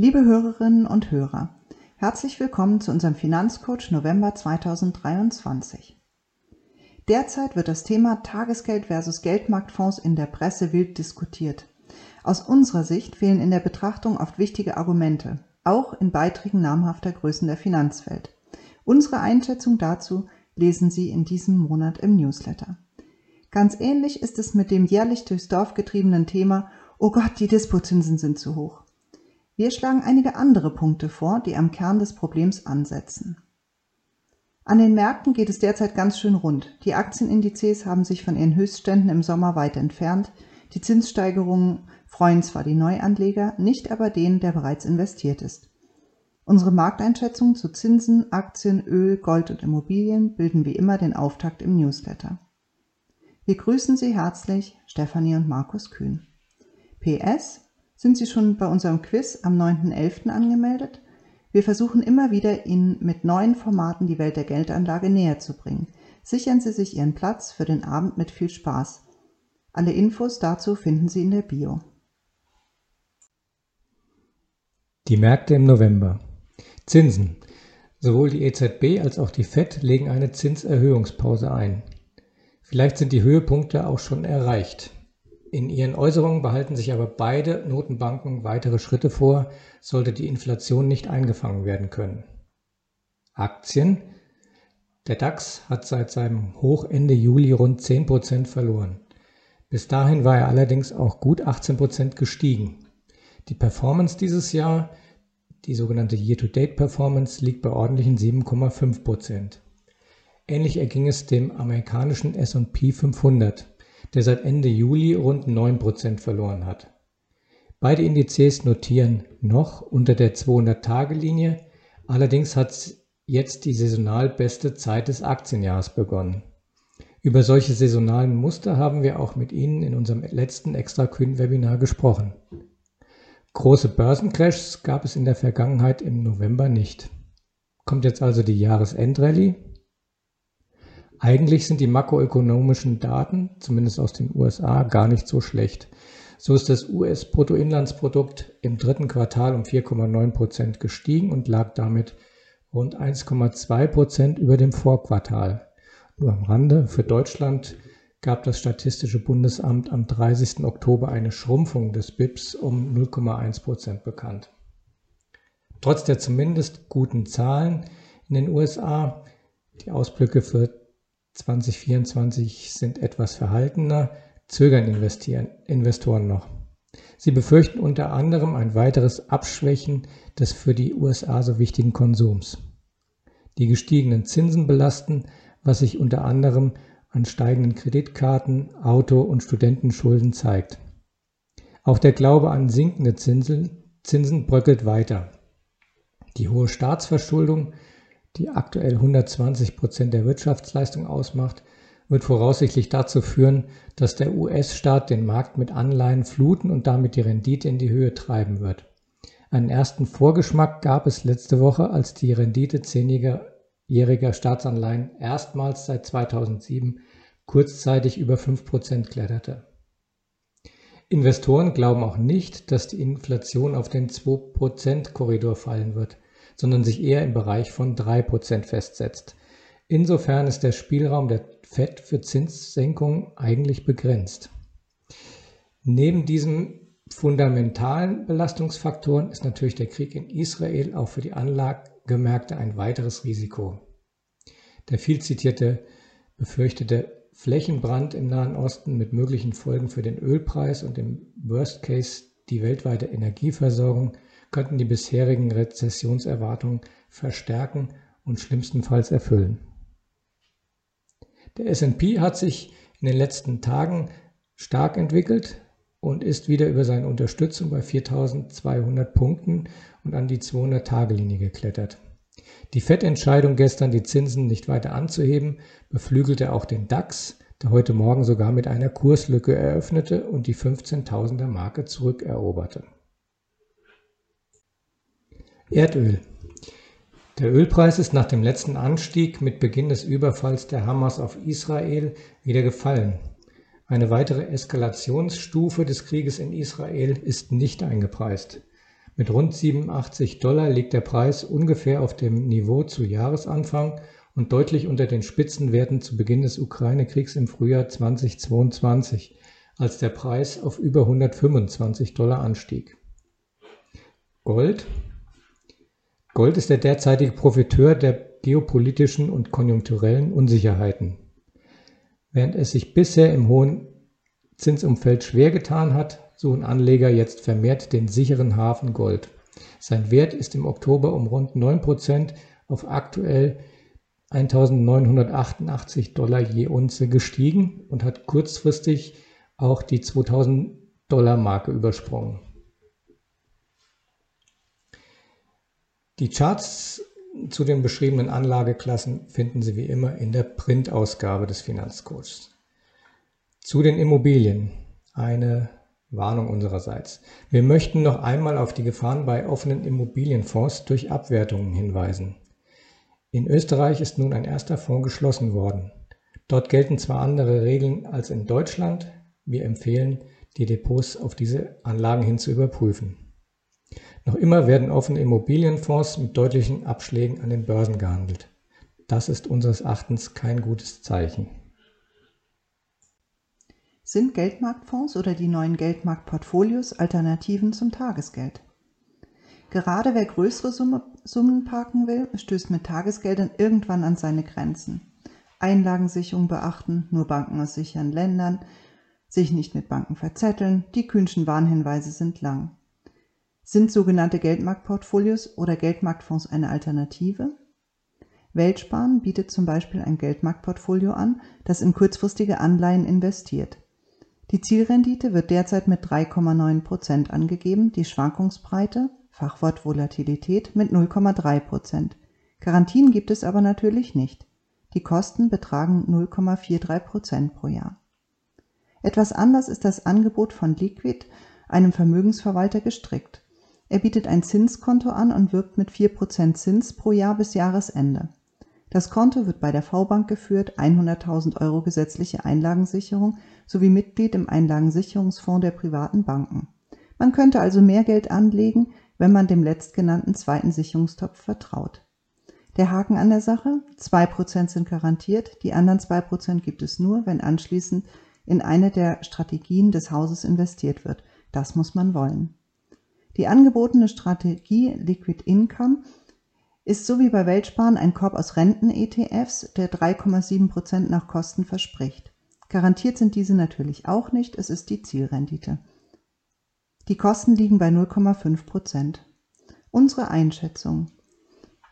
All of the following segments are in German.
Liebe Hörerinnen und Hörer, herzlich willkommen zu unserem Finanzcoach November 2023. Derzeit wird das Thema Tagesgeld versus Geldmarktfonds in der Presse wild diskutiert. Aus unserer Sicht fehlen in der Betrachtung oft wichtige Argumente, auch in Beiträgen namhafter Größen der Finanzwelt. Unsere Einschätzung dazu lesen Sie in diesem Monat im Newsletter. Ganz ähnlich ist es mit dem jährlich durchs Dorf getriebenen Thema Oh Gott, die Dispozinsen sind zu hoch. Wir schlagen einige andere Punkte vor, die am Kern des Problems ansetzen. An den Märkten geht es derzeit ganz schön rund. Die Aktienindizes haben sich von ihren Höchstständen im Sommer weit entfernt. Die Zinssteigerungen freuen zwar die Neuanleger, nicht aber den, der bereits investiert ist. Unsere Markteinschätzungen zu Zinsen, Aktien, Öl, Gold und Immobilien bilden wie immer den Auftakt im Newsletter. Wir grüßen Sie herzlich, Stefanie und Markus Kühn. PS, sind Sie schon bei unserem Quiz am 9.11. angemeldet? Wir versuchen immer wieder, Ihnen mit neuen Formaten die Welt der Geldanlage näher zu bringen. Sichern Sie sich Ihren Platz für den Abend mit viel Spaß. Alle Infos dazu finden Sie in der Bio. Die Märkte im November. Zinsen. Sowohl die EZB als auch die FED legen eine Zinserhöhungspause ein. Vielleicht sind die Höhepunkte auch schon erreicht. In ihren Äußerungen behalten sich aber beide Notenbanken weitere Schritte vor, sollte die Inflation nicht eingefangen werden können. Aktien. Der DAX hat seit seinem Hoch Ende Juli rund 10% verloren. Bis dahin war er allerdings auch gut 18% gestiegen. Die Performance dieses Jahr die sogenannte Year-to-Date-Performance liegt bei ordentlichen 7,5% Ähnlich erging es dem amerikanischen S&P 500, der seit Ende Juli rund 9% verloren hat. Beide Indizes notieren noch unter der 200-Tage-Linie, allerdings hat jetzt die saisonal beste Zeit des Aktienjahres begonnen. Über solche saisonalen Muster haben wir auch mit Ihnen in unserem letzten Extra-Kühn-Webinar gesprochen. Große Börsencrashs gab es in der Vergangenheit im November nicht. Kommt jetzt also die Jahresendrallye? Eigentlich sind die makroökonomischen Daten, zumindest aus den USA, gar nicht so schlecht. So ist das US-Bruttoinlandsprodukt im dritten Quartal um 4,9 Prozent gestiegen und lag damit rund 1,2 Prozent über dem Vorquartal. Nur am Rande, für Deutschland gab das Statistische Bundesamt am 30. Oktober eine Schrumpfung des BIPs um 0,1 Prozent bekannt. Trotz der zumindest guten Zahlen in den USA, die Ausblicke für 2024 sind etwas verhaltener, zögern Investoren noch. Sie befürchten unter anderem ein weiteres Abschwächen des für die USA so wichtigen Konsums. Die gestiegenen Zinsen belasten, was sich unter anderem an steigenden Kreditkarten, Auto- und Studentenschulden zeigt. Auch der Glaube an sinkende Zinsen, Zinsen bröckelt weiter. Die hohe Staatsverschuldung, die aktuell 120 Prozent der Wirtschaftsleistung ausmacht, wird voraussichtlich dazu führen, dass der US-Staat den Markt mit Anleihen fluten und damit die Rendite in die Höhe treiben wird. Einen ersten Vorgeschmack gab es letzte Woche, als die Rendite zehnjähriger jähriger Staatsanleihen erstmals seit 2007 kurzzeitig über 5% kletterte. Investoren glauben auch nicht, dass die Inflation auf den 2%-Korridor fallen wird, sondern sich eher im Bereich von 3% festsetzt. Insofern ist der Spielraum der FED für Zinssenkungen eigentlich begrenzt. Neben diesen fundamentalen Belastungsfaktoren ist natürlich der Krieg in Israel auch für die Anlagemärkte ein weiteres Risiko. Der viel zitierte befürchtete Flächenbrand im Nahen Osten mit möglichen Folgen für den Ölpreis und im Worst Case die weltweite Energieversorgung könnten die bisherigen Rezessionserwartungen verstärken und schlimmstenfalls erfüllen. Der SP hat sich in den letzten Tagen stark entwickelt und ist wieder über seine Unterstützung bei 4200 Punkten und an die 200-Tage-Linie geklettert. Die FED-Entscheidung gestern, die Zinsen nicht weiter anzuheben, beflügelte auch den DAX, der heute Morgen sogar mit einer Kurslücke eröffnete und die 15.000er Marke zurückeroberte. Erdöl. Der Ölpreis ist nach dem letzten Anstieg mit Beginn des Überfalls der Hamas auf Israel wieder gefallen. Eine weitere Eskalationsstufe des Krieges in Israel ist nicht eingepreist. Mit rund 87 Dollar liegt der Preis ungefähr auf dem Niveau zu Jahresanfang und deutlich unter den Spitzenwerten zu Beginn des Ukraine-Kriegs im Frühjahr 2022, als der Preis auf über 125 Dollar anstieg. Gold Gold ist der derzeitige Profiteur der geopolitischen und konjunkturellen Unsicherheiten. Während es sich bisher im hohen Zinsumfeld schwer getan hat, suchen Anleger jetzt vermehrt den sicheren Hafen Gold. Sein Wert ist im Oktober um rund 9% auf aktuell 1988 Dollar je Unze gestiegen und hat kurzfristig auch die 2000 Dollar Marke übersprungen. Die Charts zu den beschriebenen Anlageklassen finden Sie wie immer in der Printausgabe des Finanzcoachs. Zu den Immobilien. Eine Warnung unsererseits. Wir möchten noch einmal auf die Gefahren bei offenen Immobilienfonds durch Abwertungen hinweisen. In Österreich ist nun ein erster Fonds geschlossen worden. Dort gelten zwar andere Regeln als in Deutschland, wir empfehlen, die Depots auf diese Anlagen hin zu überprüfen. Noch immer werden offene Immobilienfonds mit deutlichen Abschlägen an den Börsen gehandelt. Das ist unseres Erachtens kein gutes Zeichen. Sind Geldmarktfonds oder die neuen Geldmarktportfolios Alternativen zum Tagesgeld? Gerade wer größere Summe, Summen parken will, stößt mit Tagesgeldern irgendwann an seine Grenzen. Einlagensicherung beachten, nur Banken aus sicheren Ländern, sich nicht mit Banken verzetteln, die kühnschen Warnhinweise sind lang. Sind sogenannte Geldmarktportfolios oder Geldmarktfonds eine Alternative? Weltsparen bietet zum Beispiel ein Geldmarktportfolio an, das in kurzfristige Anleihen investiert. Die Zielrendite wird derzeit mit 3,9 Prozent angegeben, die Schwankungsbreite, Fachwort Volatilität, mit 0,3 Prozent. Garantien gibt es aber natürlich nicht. Die Kosten betragen 0,43 Prozent pro Jahr. Etwas anders ist das Angebot von Liquid, einem Vermögensverwalter, gestrickt. Er bietet ein Zinskonto an und wirbt mit 4% Zins pro Jahr bis Jahresende. Das Konto wird bei der V-Bank geführt, 100.000 Euro gesetzliche Einlagensicherung sowie Mitglied im Einlagensicherungsfonds der privaten Banken. Man könnte also mehr Geld anlegen, wenn man dem letztgenannten zweiten Sicherungstopf vertraut. Der Haken an der Sache, 2% sind garantiert, die anderen 2% gibt es nur, wenn anschließend in eine der Strategien des Hauses investiert wird. Das muss man wollen. Die angebotene Strategie Liquid Income ist so wie bei Weltsparen ein Korb aus Renten-ETFs, der 3,7% nach Kosten verspricht. Garantiert sind diese natürlich auch nicht, es ist die Zielrendite. Die Kosten liegen bei 0,5% Unsere Einschätzung.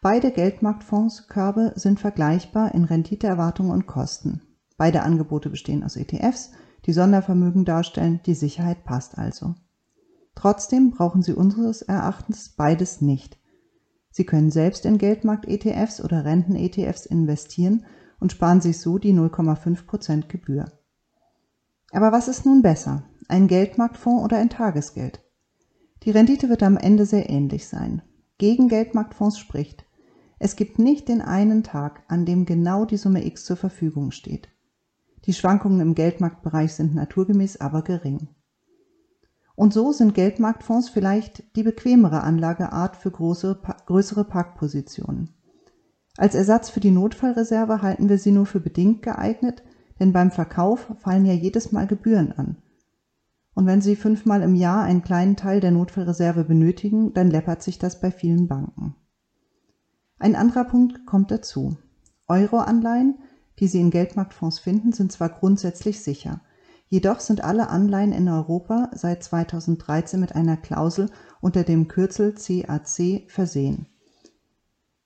Beide Geldmarktfonds Körbe sind vergleichbar in Renditeerwartungen und Kosten. Beide Angebote bestehen aus ETFs, die Sondervermögen darstellen, die Sicherheit passt also. Trotzdem brauchen Sie unseres Erachtens beides nicht. Sie können selbst in Geldmarkt-ETFs oder Renten-ETFs investieren und sparen sich so die 0,5% Gebühr. Aber was ist nun besser, ein Geldmarktfonds oder ein Tagesgeld? Die Rendite wird am Ende sehr ähnlich sein. Gegen Geldmarktfonds spricht, es gibt nicht den einen Tag, an dem genau die Summe X zur Verfügung steht. Die Schwankungen im Geldmarktbereich sind naturgemäß aber gering. Und so sind Geldmarktfonds vielleicht die bequemere Anlageart für große, größere Parkpositionen. Als Ersatz für die Notfallreserve halten wir sie nur für bedingt geeignet, denn beim Verkauf fallen ja jedes Mal Gebühren an. Und wenn Sie fünfmal im Jahr einen kleinen Teil der Notfallreserve benötigen, dann läppert sich das bei vielen Banken. Ein anderer Punkt kommt dazu. Euro-Anleihen, die Sie in Geldmarktfonds finden, sind zwar grundsätzlich sicher – Jedoch sind alle Anleihen in Europa seit 2013 mit einer Klausel unter dem Kürzel CAC versehen.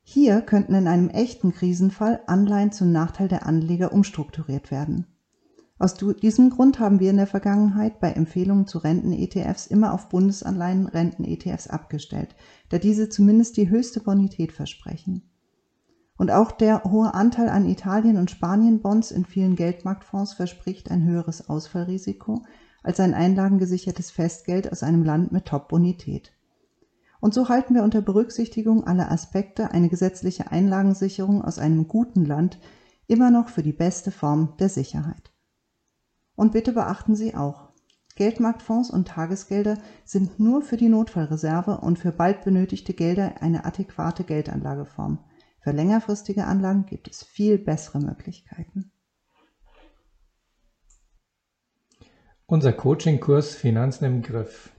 Hier könnten in einem echten Krisenfall Anleihen zum Nachteil der Anleger umstrukturiert werden. Aus diesem Grund haben wir in der Vergangenheit bei Empfehlungen zu Renten-ETFs immer auf Bundesanleihen Renten-ETFs abgestellt, da diese zumindest die höchste Bonität versprechen. Und auch der hohe Anteil an Italien- und Spanien-Bonds in vielen Geldmarktfonds verspricht ein höheres Ausfallrisiko als ein einlagengesichertes Festgeld aus einem Land mit Top-Bonität. Und so halten wir unter Berücksichtigung aller Aspekte eine gesetzliche Einlagensicherung aus einem guten Land immer noch für die beste Form der Sicherheit. Und bitte beachten Sie auch, Geldmarktfonds und Tagesgelder sind nur für die Notfallreserve und für bald benötigte Gelder eine adäquate Geldanlageform. Für längerfristige Anlagen gibt es viel bessere Möglichkeiten. Unser Coaching-Kurs Finanzen im Griff.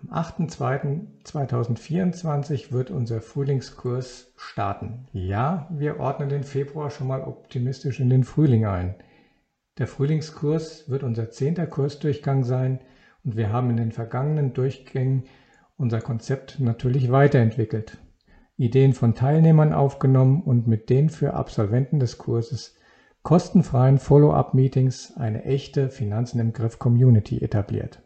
Am 8.2.2024 wird unser Frühlingskurs starten. Ja, wir ordnen den Februar schon mal optimistisch in den Frühling ein. Der Frühlingskurs wird unser zehnter Kursdurchgang sein und wir haben in den vergangenen Durchgängen unser Konzept natürlich weiterentwickelt. Ideen von Teilnehmern aufgenommen und mit den für Absolventen des Kurses kostenfreien Follow-up-Meetings eine echte Finanzen im Griff Community etabliert.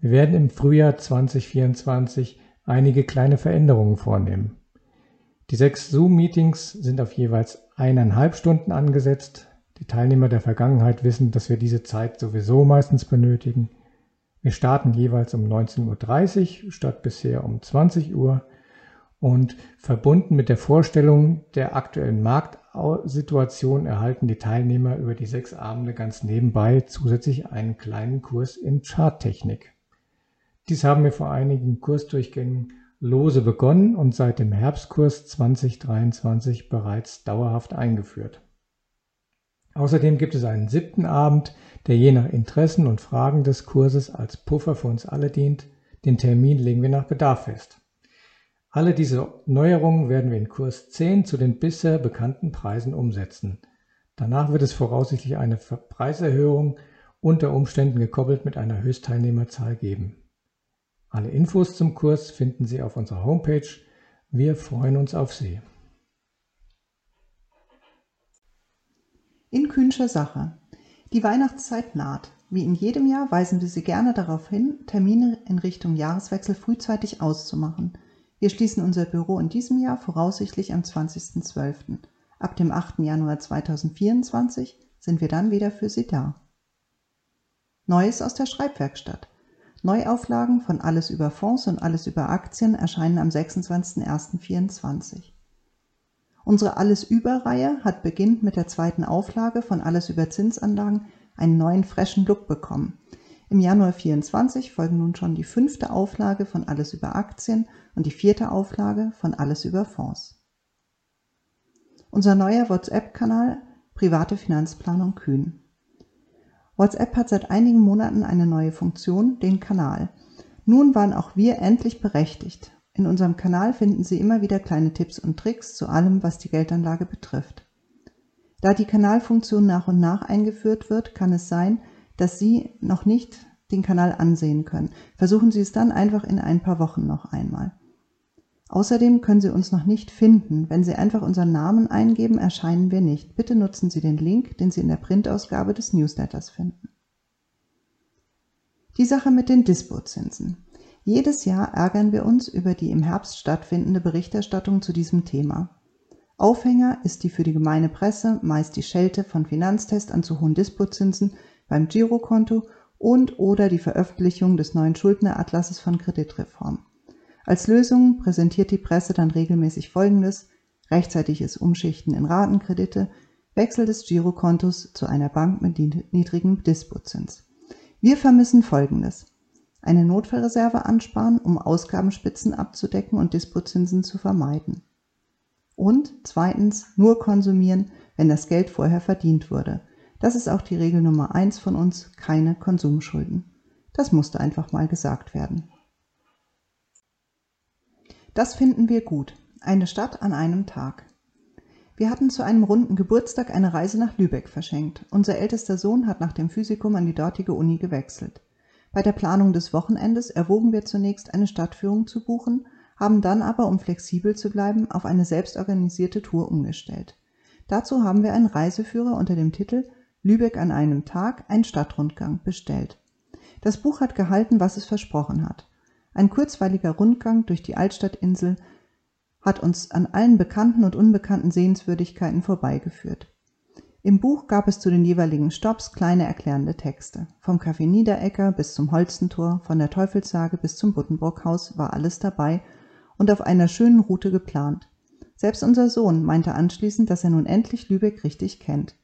Wir werden im Frühjahr 2024 einige kleine Veränderungen vornehmen. Die sechs Zoom-Meetings sind auf jeweils eineinhalb Stunden angesetzt. Die Teilnehmer der Vergangenheit wissen, dass wir diese Zeit sowieso meistens benötigen. Wir starten jeweils um 19.30 Uhr statt bisher um 20 Uhr und verbunden mit der Vorstellung der aktuellen Marktsituation erhalten die Teilnehmer über die sechs Abende ganz nebenbei zusätzlich einen kleinen Kurs in Charttechnik. Dies haben wir vor einigen Kursdurchgängen lose begonnen und seit dem Herbstkurs 2023 bereits dauerhaft eingeführt. Außerdem gibt es einen siebten Abend, der je nach Interessen und Fragen des Kurses als Puffer für uns alle dient. Den Termin legen wir nach Bedarf fest. Alle diese Neuerungen werden wir in Kurs 10 zu den bisher bekannten Preisen umsetzen. Danach wird es voraussichtlich eine Preiserhöhung unter Umständen gekoppelt mit einer Höchstteilnehmerzahl geben. Alle Infos zum Kurs finden Sie auf unserer Homepage. Wir freuen uns auf Sie. In Kühnscher Sache. Die Weihnachtszeit naht. Wie in jedem Jahr weisen wir Sie gerne darauf hin, Termine in Richtung Jahreswechsel frühzeitig auszumachen. Wir schließen unser Büro in diesem Jahr voraussichtlich am 20.12. Ab dem 8. Januar 2024 sind wir dann wieder für Sie da. Neues aus der Schreibwerkstatt. Neuauflagen von Alles über Fonds und Alles über Aktien erscheinen am 26.01.24. Unsere Alles über Reihe hat beginnend mit der zweiten Auflage von Alles über Zinsanlagen einen neuen frischen Look bekommen. Im Januar 24 folgen nun schon die fünfte Auflage von Alles über Aktien und die vierte Auflage von Alles über Fonds. Unser neuer WhatsApp-Kanal Private Finanzplanung Kühn. WhatsApp hat seit einigen Monaten eine neue Funktion, den Kanal. Nun waren auch wir endlich berechtigt. In unserem Kanal finden Sie immer wieder kleine Tipps und Tricks zu allem, was die Geldanlage betrifft. Da die Kanalfunktion nach und nach eingeführt wird, kann es sein, dass Sie noch nicht den Kanal ansehen können. Versuchen Sie es dann einfach in ein paar Wochen noch einmal. Außerdem können Sie uns noch nicht finden. Wenn Sie einfach unseren Namen eingeben, erscheinen wir nicht. Bitte nutzen Sie den Link, den Sie in der Printausgabe des Newsletters finden. Die Sache mit den Dispozinsen. Jedes Jahr ärgern wir uns über die im Herbst stattfindende Berichterstattung zu diesem Thema. Aufhänger ist die für die gemeine Presse meist die Schelte von Finanztest an zu hohen Dispozinsen beim Girokonto und oder die Veröffentlichung des neuen Schuldneratlasses von Kreditreform. Als Lösung präsentiert die Presse dann regelmäßig Folgendes: rechtzeitiges Umschichten in Ratenkredite, Wechsel des Girokontos zu einer Bank mit niedrigem Dispozins. Wir vermissen Folgendes. Eine Notfallreserve ansparen, um Ausgabenspitzen abzudecken und Dispozinsen zu vermeiden. Und zweitens nur konsumieren, wenn das Geld vorher verdient wurde. Das ist auch die Regel Nummer eins von uns, keine Konsumschulden. Das musste einfach mal gesagt werden. Das finden wir gut. Eine Stadt an einem Tag. Wir hatten zu einem runden Geburtstag eine Reise nach Lübeck verschenkt. Unser ältester Sohn hat nach dem Physikum an die dortige Uni gewechselt. Bei der Planung des Wochenendes erwogen wir zunächst eine Stadtführung zu buchen, haben dann aber, um flexibel zu bleiben, auf eine selbstorganisierte Tour umgestellt. Dazu haben wir einen Reiseführer unter dem Titel Lübeck an einem Tag, ein Stadtrundgang bestellt. Das Buch hat gehalten, was es versprochen hat. Ein kurzweiliger Rundgang durch die Altstadtinsel hat uns an allen bekannten und unbekannten Sehenswürdigkeiten vorbeigeführt. Im Buch gab es zu den jeweiligen Stops kleine erklärende Texte. Vom Café Niederecker bis zum Holstentor, von der Teufelssage bis zum Buddenbrockhaus war alles dabei und auf einer schönen Route geplant. Selbst unser Sohn meinte anschließend, dass er nun endlich Lübeck richtig kennt.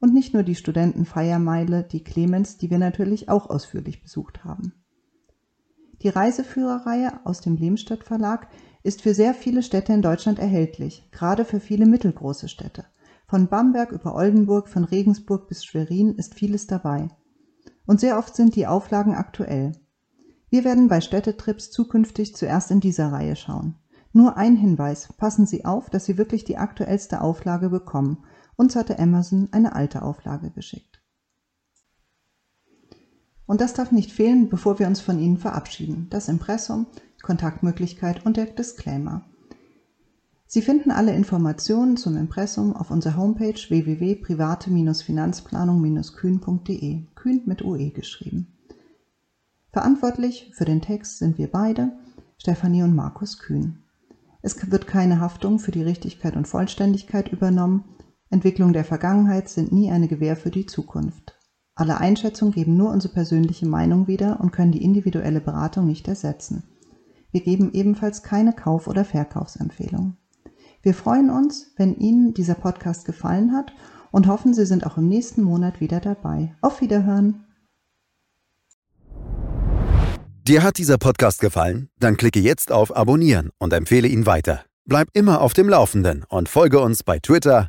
Und nicht nur die Studentenfeiermeile, die Clemens, die wir natürlich auch ausführlich besucht haben. Die Reiseführerreihe aus dem Lehmstadt Verlag ist für sehr viele Städte in Deutschland erhältlich, gerade für viele mittelgroße Städte. Von Bamberg über Oldenburg, von Regensburg bis Schwerin ist vieles dabei. Und sehr oft sind die Auflagen aktuell. Wir werden bei Städtetrips zukünftig zuerst in dieser Reihe schauen. Nur ein Hinweis, passen Sie auf, dass Sie wirklich die aktuellste Auflage bekommen. Uns hatte Amazon eine alte Auflage geschickt. Und das darf nicht fehlen, bevor wir uns von Ihnen verabschieden. Das Impressum, Kontaktmöglichkeit und der Disclaimer. Sie finden alle Informationen zum Impressum auf unserer Homepage www.private-finanzplanung-kühn.de, Kühn mit UE geschrieben. Verantwortlich für den Text sind wir beide, Stefanie und Markus Kühn. Es wird keine Haftung für die Richtigkeit und Vollständigkeit übernommen. Entwicklungen der Vergangenheit sind nie eine Gewähr für die Zukunft. Alle Einschätzungen geben nur unsere persönliche Meinung wieder und können die individuelle Beratung nicht ersetzen. Wir geben ebenfalls keine Kauf- oder Verkaufsempfehlung. Wir freuen uns, wenn Ihnen dieser Podcast gefallen hat und hoffen, Sie sind auch im nächsten Monat wieder dabei. Auf Wiederhören! Dir hat dieser Podcast gefallen? Dann klicke jetzt auf Abonnieren und empfehle ihn weiter. Bleib immer auf dem Laufenden und folge uns bei Twitter,